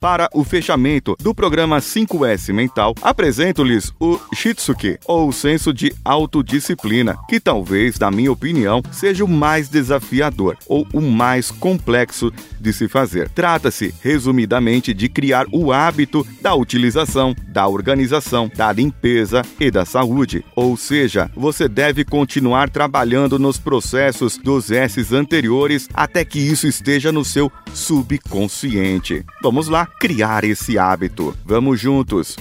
Para o fechamento do programa 5S Mental, apresento-lhes o Shitsuki, ou senso de autodisciplina, que talvez, na minha opinião, seja o mais desafiador ou o mais complexo de se fazer. Trata-se, resumidamente, de criar o hábito da utilização, da organização, da limpeza e da saúde. Ou seja, você deve continuar trabalhando nos processos dos S's anteriores até que isso esteja no seu subconsciente. Vamos lá criar esse hábito. Vamos juntos!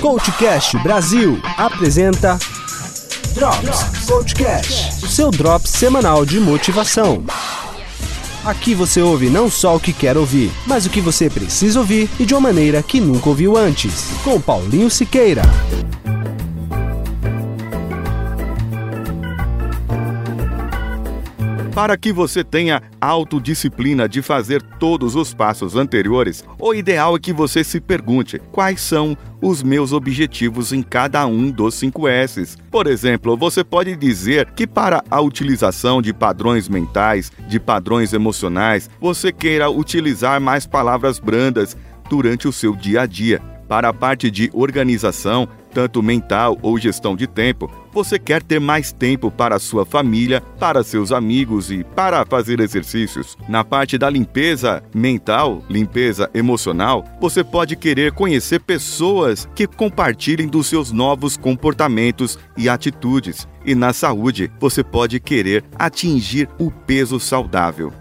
Coachcast Brasil apresenta Drops Coachcast, o seu drops semanal de motivação. Aqui você ouve não só o que quer ouvir, mas o que você precisa ouvir e de uma maneira que nunca ouviu antes. Com Paulinho Siqueira. Para que você tenha autodisciplina de fazer todos os passos anteriores, o ideal é que você se pergunte quais são os meus objetivos em cada um dos 5 S's. Por exemplo, você pode dizer que para a utilização de padrões mentais, de padrões emocionais, você queira utilizar mais palavras brandas durante o seu dia a dia. Para a parte de organização, tanto mental ou gestão de tempo, você quer ter mais tempo para sua família, para seus amigos e para fazer exercícios. Na parte da limpeza mental, limpeza emocional, você pode querer conhecer pessoas que compartilhem dos seus novos comportamentos e atitudes. E na saúde, você pode querer atingir o peso saudável.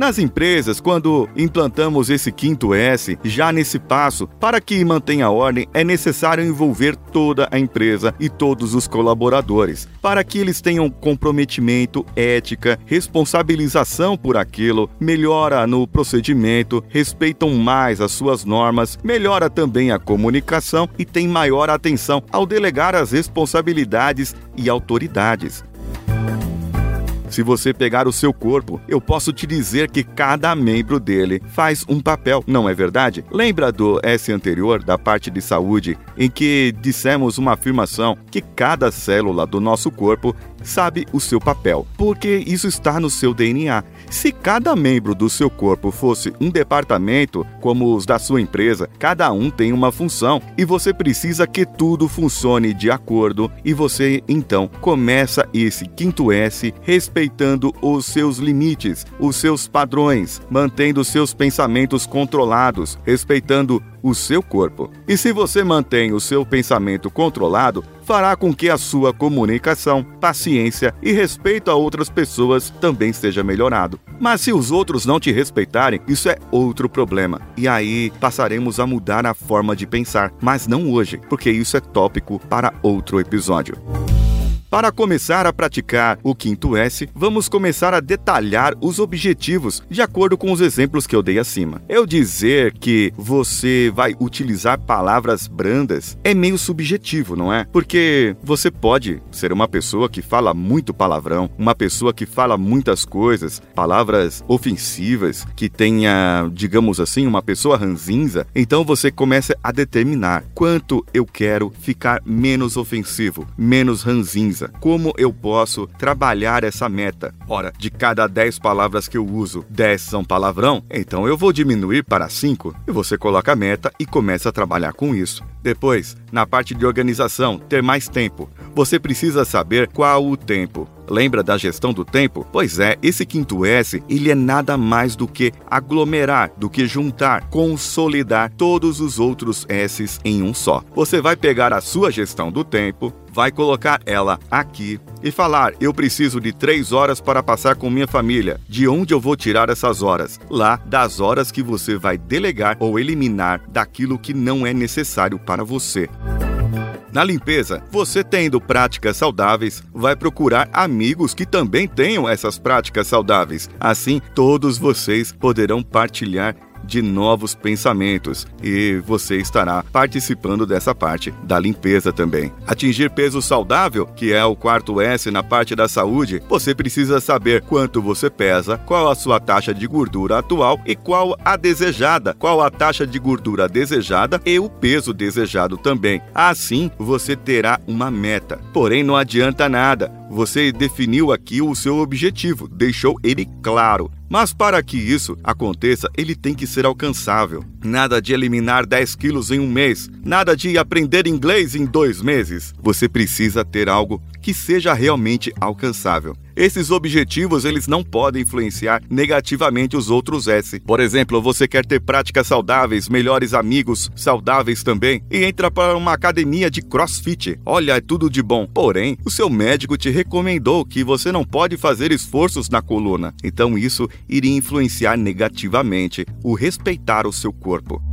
Nas empresas, quando implantamos esse quinto S, já nesse passo, para que mantenha a ordem, é necessário envolver toda a empresa e todos os colaboradores, para que eles tenham comprometimento, ética, responsabilização por aquilo, melhora no procedimento, respeitam mais as suas normas, melhora também a comunicação e tem maior atenção ao delegar as responsabilidades e autoridades. Se você pegar o seu corpo, eu posso te dizer que cada membro dele faz um papel, não é verdade? Lembra do S anterior, da parte de saúde, em que dissemos uma afirmação que cada célula do nosso corpo sabe o seu papel, porque isso está no seu DNA. Se cada membro do seu corpo fosse um departamento, como os da sua empresa, cada um tem uma função e você precisa que tudo funcione de acordo e você então começa esse quinto S respeitando os seus limites, os seus padrões, mantendo seus pensamentos controlados, respeitando o seu corpo. E se você mantém o seu pensamento controlado, fará com que a sua comunicação, paciência e respeito a outras pessoas também seja melhorado. Mas se os outros não te respeitarem, isso é outro problema. E aí passaremos a mudar a forma de pensar, mas não hoje, porque isso é tópico para outro episódio. Para começar a praticar o quinto S, vamos começar a detalhar os objetivos de acordo com os exemplos que eu dei acima. Eu dizer que você vai utilizar palavras brandas é meio subjetivo, não é? Porque você pode ser uma pessoa que fala muito palavrão, uma pessoa que fala muitas coisas, palavras ofensivas, que tenha, digamos assim, uma pessoa ranzinza, então você começa a determinar quanto eu quero ficar menos ofensivo, menos ranzinza como eu posso trabalhar essa meta? Ora, de cada 10 palavras que eu uso, 10 são palavrão, então eu vou diminuir para 5 e você coloca a meta e começa a trabalhar com isso. Depois, na parte de organização, ter mais tempo. Você precisa saber qual o tempo. Lembra da gestão do tempo? Pois é, esse quinto S, ele é nada mais do que aglomerar, do que juntar, consolidar todos os outros S's em um só. Você vai pegar a sua gestão do tempo, vai colocar ela aqui e falar: eu preciso de três horas para passar com minha família. De onde eu vou tirar essas horas? Lá das horas que você vai delegar ou eliminar daquilo que não é necessário para você. Na limpeza, você tendo práticas saudáveis, vai procurar amigos que também tenham essas práticas saudáveis. Assim, todos vocês poderão partilhar de novos pensamentos e você estará participando dessa parte da limpeza também. Atingir peso saudável, que é o quarto S na parte da saúde, você precisa saber quanto você pesa, qual a sua taxa de gordura atual e qual a desejada, qual a taxa de gordura desejada e o peso desejado também. Assim, você terá uma meta. Porém, não adianta nada. Você definiu aqui o seu objetivo, deixou ele claro Mas para que isso aconteça, ele tem que ser alcançável. Nada de eliminar 10 quilos em um mês, nada de aprender inglês em dois meses. Você precisa ter algo que seja realmente alcançável. Esses objetivos eles não podem influenciar negativamente os outros S. Por exemplo, você quer ter práticas saudáveis, melhores amigos saudáveis também e entra para uma academia de CrossFit. Olha, é tudo de bom. Porém, o seu médico te recomendou que você não pode fazer esforços na coluna. Então isso iria influenciar negativamente o respeitar o seu corpo.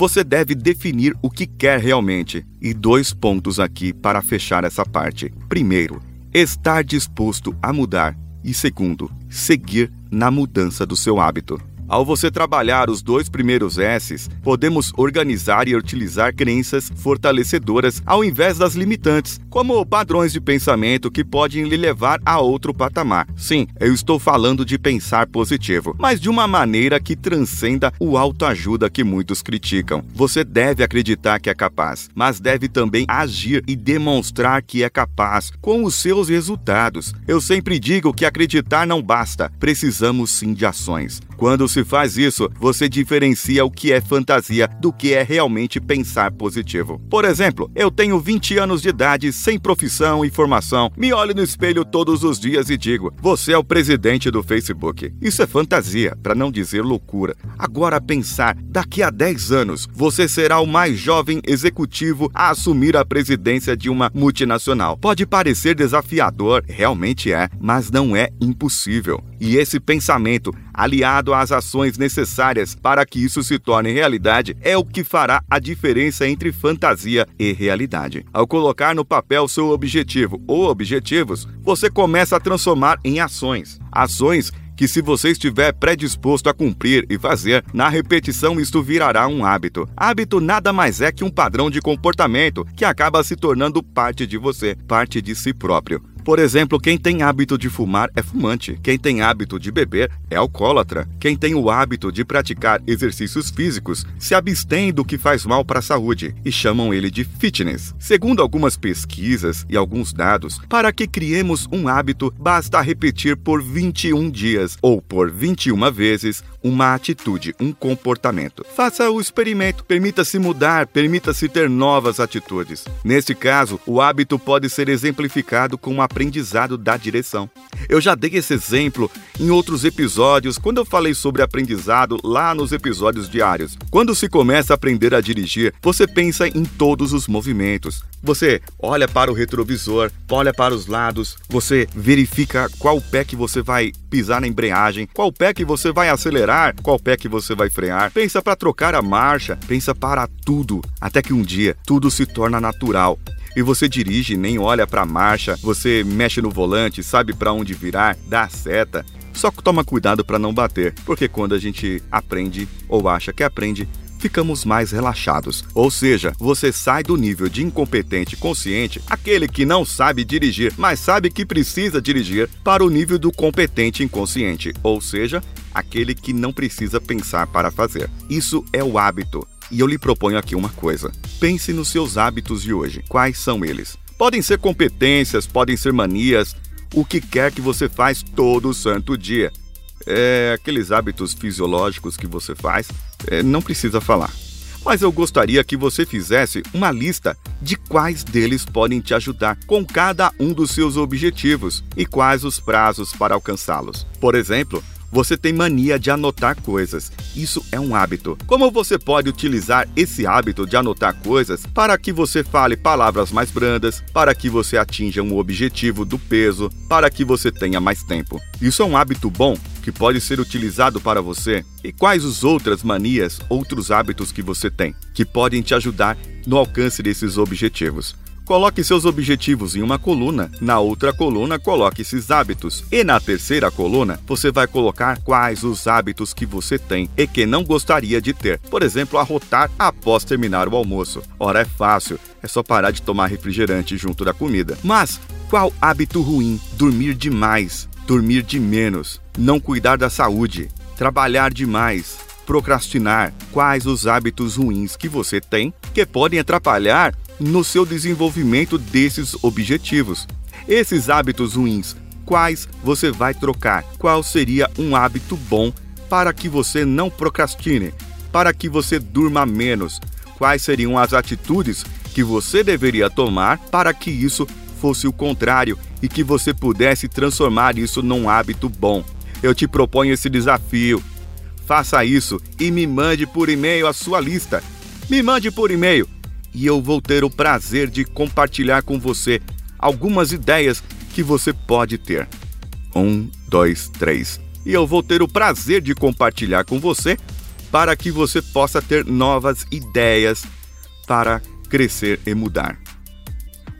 Você deve definir o que quer realmente. E dois pontos aqui para fechar essa parte. Primeiro, estar disposto a mudar. E segundo, seguir na mudança do seu hábito. Ao você trabalhar os dois primeiros S's, podemos organizar e utilizar crenças fortalecedoras ao invés das limitantes, como padrões de pensamento que podem lhe levar a outro patamar. Sim, eu estou falando de pensar positivo, mas de uma maneira que transcenda o autoajuda que muitos criticam. Você deve acreditar que é capaz, mas deve também agir e demonstrar que é capaz com os seus resultados. Eu sempre digo que acreditar não basta, precisamos sim de ações. Quando se faz isso, você diferencia o que é fantasia do que é realmente pensar positivo. Por exemplo, eu tenho 20 anos de idade, sem profissão e formação, me olho no espelho todos os dias e digo: Você é o presidente do Facebook. Isso é fantasia, para não dizer loucura. Agora, pensar, daqui a 10 anos, você será o mais jovem executivo a assumir a presidência de uma multinacional. Pode parecer desafiador, realmente é, mas não é impossível. E esse pensamento, aliado às ações necessárias para que isso se torne realidade, é o que fará a diferença entre fantasia e realidade. Ao colocar no papel seu objetivo ou objetivos, você começa a transformar em ações. Ações que, se você estiver predisposto a cumprir e fazer, na repetição isto virará um hábito. Hábito nada mais é que um padrão de comportamento que acaba se tornando parte de você, parte de si próprio. Por exemplo, quem tem hábito de fumar é fumante. Quem tem hábito de beber é alcoólatra. Quem tem o hábito de praticar exercícios físicos se abstém do que faz mal para a saúde e chamam ele de fitness. Segundo algumas pesquisas e alguns dados, para que criemos um hábito, basta repetir por 21 dias ou por 21 vezes uma atitude, um comportamento. Faça o experimento, permita-se mudar, permita-se ter novas atitudes. Neste caso, o hábito pode ser exemplificado com uma aprendizado da direção. Eu já dei esse exemplo em outros episódios, quando eu falei sobre aprendizado lá nos episódios diários. Quando se começa a aprender a dirigir, você pensa em todos os movimentos. Você olha para o retrovisor, olha para os lados, você verifica qual pé que você vai pisar na embreagem, qual pé que você vai acelerar, qual pé que você vai frear. Pensa para trocar a marcha, pensa para tudo, até que um dia tudo se torna natural e você dirige, nem olha para a marcha, você mexe no volante, sabe para onde virar, dá seta. Só toma cuidado para não bater, porque quando a gente aprende ou acha que aprende, ficamos mais relaxados. Ou seja, você sai do nível de incompetente consciente, aquele que não sabe dirigir, mas sabe que precisa dirigir, para o nível do competente inconsciente, ou seja, aquele que não precisa pensar para fazer. Isso é o hábito. E eu lhe proponho aqui uma coisa: pense nos seus hábitos de hoje. Quais são eles? Podem ser competências, podem ser manias, o que quer que você faz todo santo dia. É, aqueles hábitos fisiológicos que você faz, é, não precisa falar. Mas eu gostaria que você fizesse uma lista de quais deles podem te ajudar com cada um dos seus objetivos e quais os prazos para alcançá-los. Por exemplo, você tem mania de anotar coisas. Isso é um hábito. Como você pode utilizar esse hábito de anotar coisas para que você fale palavras mais brandas, para que você atinja um objetivo do peso, para que você tenha mais tempo? Isso é um hábito bom que pode ser utilizado para você? E quais os outras manias, outros hábitos que você tem que podem te ajudar no alcance desses objetivos? Coloque seus objetivos em uma coluna, na outra coluna coloque esses hábitos e na terceira coluna você vai colocar quais os hábitos que você tem e que não gostaria de ter. Por exemplo, arrotar após terminar o almoço. Ora, é fácil, é só parar de tomar refrigerante junto da comida. Mas qual hábito ruim? Dormir demais, dormir de menos, não cuidar da saúde, trabalhar demais, procrastinar. Quais os hábitos ruins que você tem que podem atrapalhar no seu desenvolvimento desses objetivos. Esses hábitos ruins, quais você vai trocar. Qual seria um hábito bom para que você não procrastine, para que você durma menos? Quais seriam as atitudes que você deveria tomar para que isso fosse o contrário e que você pudesse transformar isso num hábito bom? Eu te proponho esse desafio. Faça isso e me mande por e-mail a sua lista. Me mande por e-mail e eu vou ter o prazer de compartilhar com você algumas ideias que você pode ter. Um, dois, três. E eu vou ter o prazer de compartilhar com você para que você possa ter novas ideias para crescer e mudar.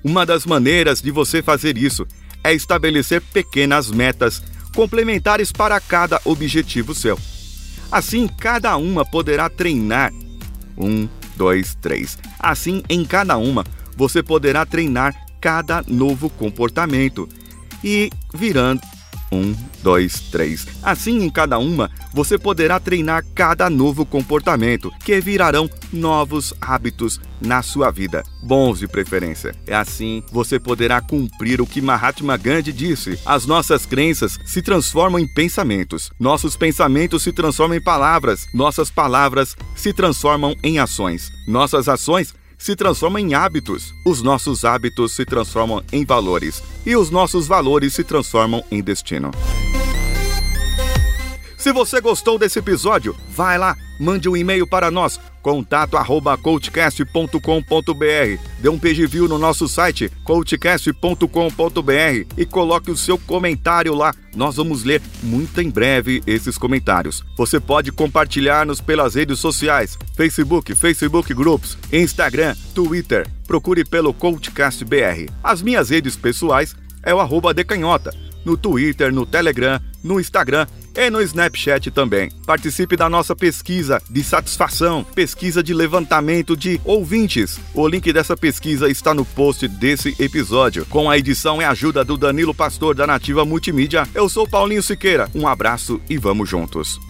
Uma das maneiras de você fazer isso é estabelecer pequenas metas complementares para cada objetivo seu. Assim, cada uma poderá treinar. Um, dois, três. Assim, em cada uma, você poderá treinar cada novo comportamento. E virando um, dois, três. Assim, em cada uma, você poderá treinar cada novo comportamento, que virarão novos hábitos na sua vida, bons de preferência. É assim, você poderá cumprir o que Mahatma Gandhi disse: as nossas crenças se transformam em pensamentos, nossos pensamentos se transformam em palavras, nossas palavras se transformam em ações, nossas ações se transformam em hábitos, os nossos hábitos se transformam em valores e os nossos valores se transformam em destino. Se você gostou desse episódio, vai lá, mande um e-mail para nós, contato arroba coachcast.com.br. Dê um page view no nosso site, coachcast.com.br e coloque o seu comentário lá. Nós vamos ler muito em breve esses comentários. Você pode compartilhar-nos pelas redes sociais, Facebook, Facebook Groups, Instagram, Twitter. Procure pelo Coachcast BR. As minhas redes pessoais é o arroba decanhota, no Twitter, no Telegram, no Instagram e no Snapchat também. Participe da nossa pesquisa de satisfação, pesquisa de levantamento de ouvintes. O link dessa pesquisa está no post desse episódio, com a edição e ajuda do Danilo Pastor da Nativa Multimídia. Eu sou Paulinho Siqueira. Um abraço e vamos juntos.